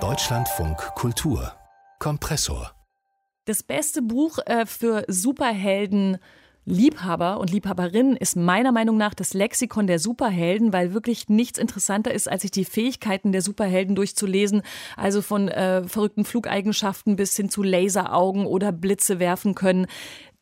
Deutschlandfunk Kultur Kompressor Das beste Buch äh, für Superhelden Liebhaber und Liebhaberinnen ist meiner Meinung nach das Lexikon der Superhelden, weil wirklich nichts interessanter ist, als sich die Fähigkeiten der Superhelden durchzulesen. Also von äh, verrückten Flugeigenschaften bis hin zu Laseraugen oder Blitze werfen können.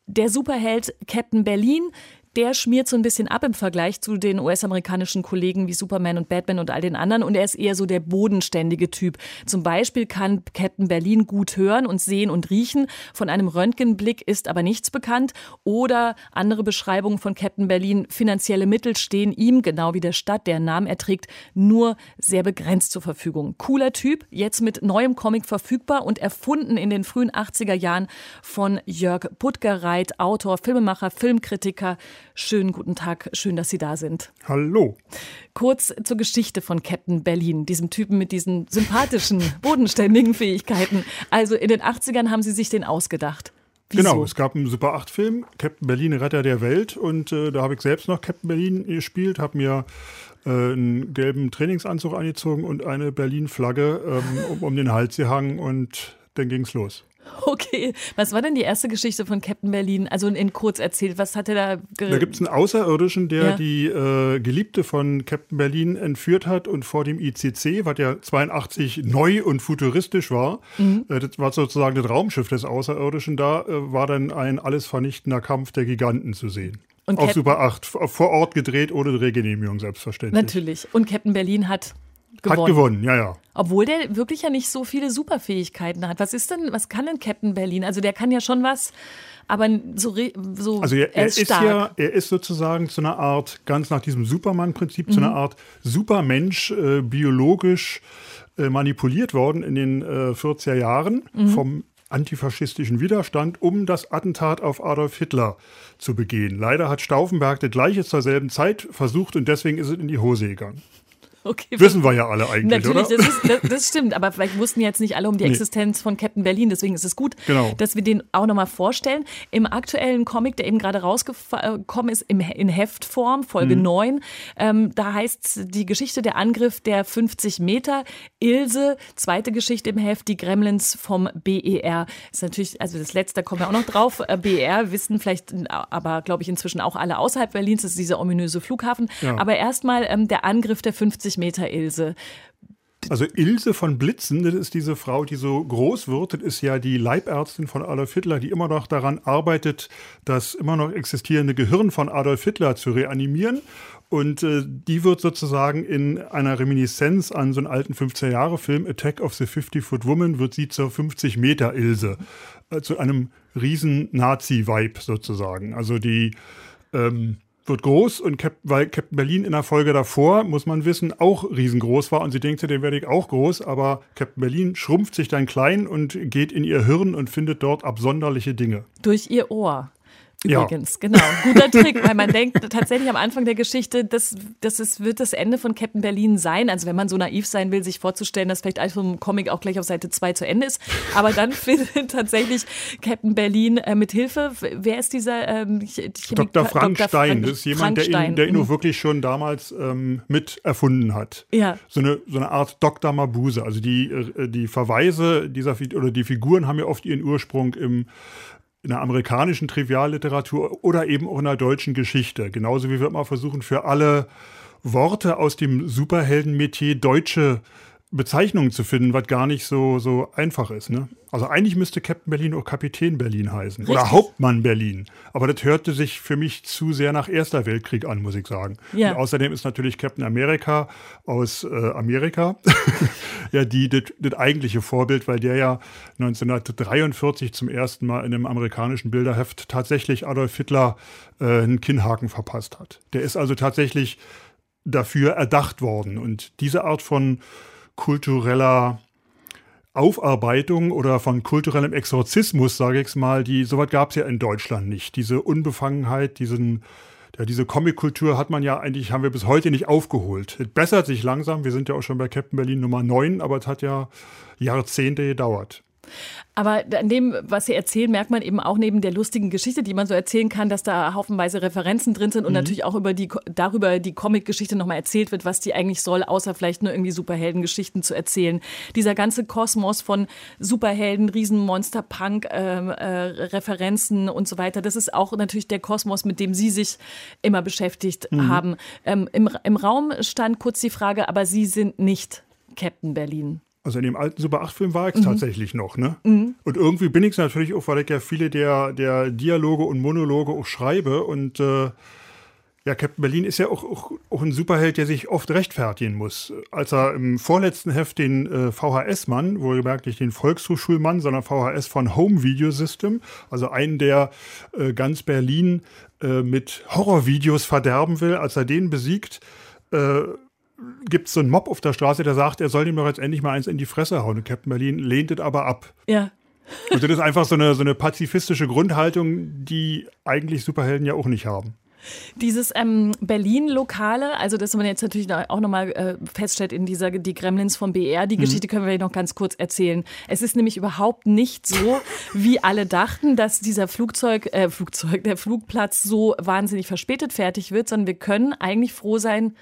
Der Superheld Captain Berlin der schmiert so ein bisschen ab im Vergleich zu den US-amerikanischen Kollegen wie Superman und Batman und all den anderen. Und er ist eher so der bodenständige Typ. Zum Beispiel kann Captain Berlin gut hören und sehen und riechen. Von einem Röntgenblick ist aber nichts bekannt. Oder andere Beschreibungen von Captain Berlin. Finanzielle Mittel stehen ihm, genau wie der Stadt, deren Namen er trägt, nur sehr begrenzt zur Verfügung. Cooler Typ, jetzt mit neuem Comic verfügbar und erfunden in den frühen 80er Jahren von Jörg Puttgereit, Autor, Filmemacher, Filmkritiker, Schönen guten Tag, schön, dass Sie da sind. Hallo. Kurz zur Geschichte von Captain Berlin, diesem Typen mit diesen sympathischen, bodenständigen Fähigkeiten. Also in den 80ern haben Sie sich den ausgedacht. Wieso? Genau, es gab einen Super 8-Film, Captain Berlin, Retter der Welt. Und äh, da habe ich selbst noch Captain Berlin gespielt, habe mir äh, einen gelben Trainingsanzug angezogen und eine Berlin-Flagge ähm, um, um den Hals gehangen und dann ging es los. Okay, was war denn die erste Geschichte von Captain Berlin? Also in kurz erzählt, was hat er da Da gibt es einen Außerirdischen, der ja. die äh, Geliebte von Captain Berlin entführt hat und vor dem ICC, was ja 82 neu und futuristisch war, mhm. äh, das war sozusagen das Raumschiff des Außerirdischen, da äh, war dann ein alles vernichtender Kampf der Giganten zu sehen. Und auf Cap Super 8, vor Ort gedreht, ohne Regenehmigung selbstverständlich. Natürlich. Und Captain Berlin hat gewonnen. Hat gewonnen, ja, ja. Obwohl der wirklich ja nicht so viele Superfähigkeiten hat. Was ist denn, was kann denn Captain Berlin? Also der kann ja schon was, aber so, so also er, er, ist, stark. ja, er ist sozusagen zu einer Art, ganz nach diesem Superman-Prinzip, mhm. zu einer Art Supermensch, äh, biologisch äh, manipuliert worden in den äh, 40er Jahren mhm. vom antifaschistischen Widerstand, um das Attentat auf Adolf Hitler zu begehen. Leider hat Stauffenberg das gleiche zur selben Zeit versucht und deswegen ist es in die Hose gegangen. Okay, Wissen wir ja alle eigentlich, Natürlich, oder? Das, ist, das, das, stimmt, aber vielleicht wussten jetzt nicht alle um die nee. Existenz von Captain Berlin, deswegen ist es gut, genau. dass wir den auch nochmal vorstellen. Im aktuellen Comic, der eben gerade rausgekommen ist, im, in Heftform, Folge mhm. 9, ähm, da heißt die Geschichte der Angriff der 50 Meter. Ilse, zweite Geschichte im Heft, die Gremlins vom BER. Ist natürlich, also das letzte, da kommen wir auch noch drauf. Äh, BER wissen vielleicht, aber glaube ich inzwischen auch alle außerhalb Berlins, das ist dieser ominöse Flughafen. Ja. Aber erstmal ähm, der Angriff der 50 50 Meter Ilse. Also Ilse von Blitzen, das ist diese Frau, die so groß wird, das ist ja die Leibärztin von Adolf Hitler, die immer noch daran arbeitet, das immer noch existierende Gehirn von Adolf Hitler zu reanimieren. Und äh, die wird sozusagen in einer Reminiszenz an so einen alten 15-Jahre-Film Attack of the 50-Foot Woman, wird sie zur 50-Meter-Ilse, äh, zu einem riesen Nazi-Vibe sozusagen. Also die ähm, wird groß und Cap weil Captain Berlin in der Folge davor, muss man wissen, auch riesengroß war und sie denkt, den werde ich auch groß, aber Captain Berlin schrumpft sich dann klein und geht in ihr Hirn und findet dort absonderliche Dinge. Durch ihr Ohr. Übrigens, ja. genau. Guter Trick, weil man denkt tatsächlich am Anfang der Geschichte, das, das ist, wird das Ende von Captain Berlin sein. Also wenn man so naiv sein will, sich vorzustellen, dass vielleicht einfach ein Comic auch gleich auf Seite 2 zu Ende ist. Aber dann findet tatsächlich Captain Berlin äh, mit Hilfe, wer ist dieser ähm, Dr. Frank Dr. Stein, das ist jemand, der ihn, der ihn mhm. wirklich schon damals ähm, mit erfunden hat. Ja. So eine, so eine Art Dr. Mabuse. Also die, äh, die Verweise dieser oder die Figuren haben ja oft ihren Ursprung im in der amerikanischen Trivialliteratur oder eben auch in der deutschen Geschichte. Genauso wie wir immer versuchen, für alle Worte aus dem Superheldenmetier deutsche Bezeichnungen zu finden, was gar nicht so, so einfach ist. Ne? Also eigentlich müsste Captain Berlin auch Kapitän Berlin heißen Richtig. oder Hauptmann Berlin. Aber das hörte sich für mich zu sehr nach Erster Weltkrieg an, muss ich sagen. Ja. Und außerdem ist natürlich Captain America aus äh, Amerika ja die das eigentliche Vorbild, weil der ja 1943 zum ersten Mal in einem amerikanischen Bilderheft tatsächlich Adolf Hitler äh, einen Kinnhaken verpasst hat. Der ist also tatsächlich dafür erdacht worden. Und diese Art von kultureller Aufarbeitung oder von kulturellem Exorzismus, sage ich mal, die sowas gab es ja in Deutschland nicht. Diese Unbefangenheit, diesen, ja, diese Comic-Kultur hat man ja eigentlich, haben wir bis heute nicht aufgeholt. Es bessert sich langsam, wir sind ja auch schon bei Captain Berlin Nummer 9, aber es hat ja Jahrzehnte gedauert. Aber an dem, was Sie erzählen, merkt man eben auch neben der lustigen Geschichte, die man so erzählen kann, dass da haufenweise Referenzen drin sind und mhm. natürlich auch über die, darüber die Comic-Geschichte nochmal erzählt wird, was die eigentlich soll, außer vielleicht nur irgendwie Superheldengeschichten zu erzählen. Dieser ganze Kosmos von Superhelden, Riesenmonster, Punk, ähm, äh, Referenzen und so weiter, das ist auch natürlich der Kosmos, mit dem Sie sich immer beschäftigt mhm. haben. Ähm, im, Im Raum stand kurz die Frage, aber Sie sind nicht Captain Berlin. Also in dem alten Super 8-Film war ich es mhm. tatsächlich noch, ne? Mhm. Und irgendwie bin ich es natürlich auch, weil ich ja viele der, der Dialoge und Monologe auch schreibe. Und äh, ja, Captain Berlin ist ja auch, auch, auch, ein Superheld, der sich oft rechtfertigen muss. Als er im vorletzten Heft den äh, VHS-Mann, wohlgemerkt nicht den Volkshochschulmann, sondern VHS von Home Video System, also einen, der äh, ganz Berlin äh, mit Horrorvideos verderben will, als er den besiegt, äh, gibt es so einen Mob auf der Straße, der sagt, er soll ihm doch jetzt endlich mal eins in die Fresse hauen. Und Captain Berlin lehnt es aber ab. Ja. Und das ist einfach so eine, so eine pazifistische Grundhaltung, die eigentlich Superhelden ja auch nicht haben. Dieses ähm, Berlin-Lokale, also das man jetzt natürlich auch nochmal äh, feststellt in dieser Die Gremlins vom BR, die mhm. Geschichte können wir noch ganz kurz erzählen. Es ist nämlich überhaupt nicht so, wie alle dachten, dass dieser Flugzeug, äh, Flugzeug, der Flugplatz so wahnsinnig verspätet fertig wird, sondern wir können eigentlich froh sein,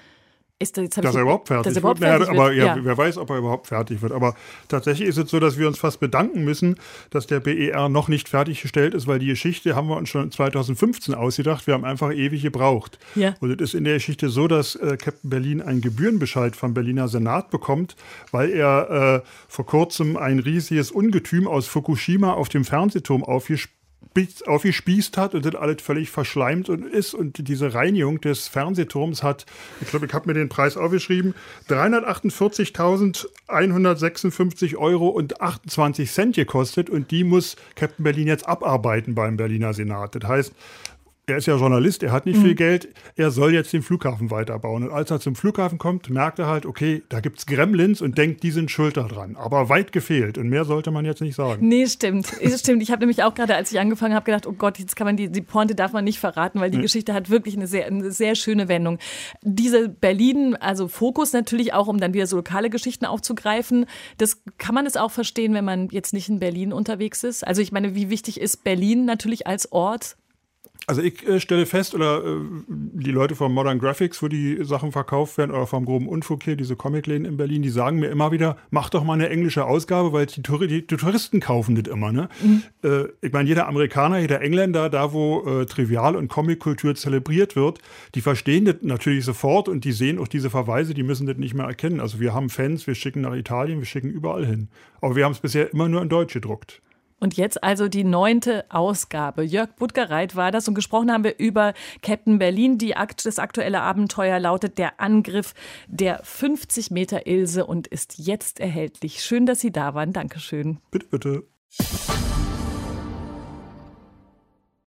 ist das, dass er überhaupt fertig er überhaupt wird. Fertig naja, aber ja, ja, wer weiß, ob er überhaupt fertig wird. Aber tatsächlich ist es so, dass wir uns fast bedanken müssen, dass der BER noch nicht fertiggestellt ist, weil die Geschichte haben wir uns schon 2015 ausgedacht. Wir haben einfach ewig gebraucht. Ja. Und es ist in der Geschichte so, dass äh, Captain Berlin einen Gebührenbescheid vom Berliner Senat bekommt, weil er äh, vor kurzem ein riesiges Ungetüm aus Fukushima auf dem Fernsehturm aufgespielt aufgespießt hat und das alles völlig verschleimt und ist. Und diese Reinigung des Fernsehturms hat, ich glaube, ich habe mir den Preis aufgeschrieben, 348.156 Euro und 28 Cent gekostet. Und die muss Captain Berlin jetzt abarbeiten beim Berliner Senat. Das heißt, er ist ja Journalist, er hat nicht mhm. viel Geld, er soll jetzt den Flughafen weiterbauen. Und als er zum Flughafen kommt, merkt er halt, okay, da gibt es Gremlins und denkt, die sind schuld daran. Aber weit gefehlt. Und mehr sollte man jetzt nicht sagen. Nee, stimmt. stimmt. Ich habe nämlich auch gerade, als ich angefangen habe, gedacht, oh Gott, jetzt kann man die, die Pointe darf man nicht verraten, weil die nee. Geschichte hat wirklich eine sehr, eine sehr schöne Wendung. Diese Berlin, also Fokus natürlich auch, um dann wieder so lokale Geschichten aufzugreifen. Das kann man es auch verstehen, wenn man jetzt nicht in Berlin unterwegs ist. Also ich meine, wie wichtig ist Berlin natürlich als Ort also ich äh, stelle fest, oder äh, die Leute von Modern Graphics, wo die Sachen verkauft werden, oder vom groben Unfug hier, diese Comicläden in Berlin, die sagen mir immer wieder, mach doch mal eine englische Ausgabe, weil die, Tour die, die Touristen kaufen das immer. Ne? Mhm. Äh, ich meine, jeder Amerikaner, jeder Engländer, da wo äh, Trivial- und Comickultur zelebriert wird, die verstehen das natürlich sofort und die sehen auch diese Verweise, die müssen das nicht mehr erkennen. Also wir haben Fans, wir schicken nach Italien, wir schicken überall hin. Aber wir haben es bisher immer nur in Deutsch gedruckt. Und jetzt also die neunte Ausgabe. Jörg Budgereit war das und gesprochen haben wir über Captain Berlin. Die Akt, das aktuelle Abenteuer lautet Der Angriff der 50 Meter Ilse und ist jetzt erhältlich. Schön, dass Sie da waren. Dankeschön. Bitte, bitte.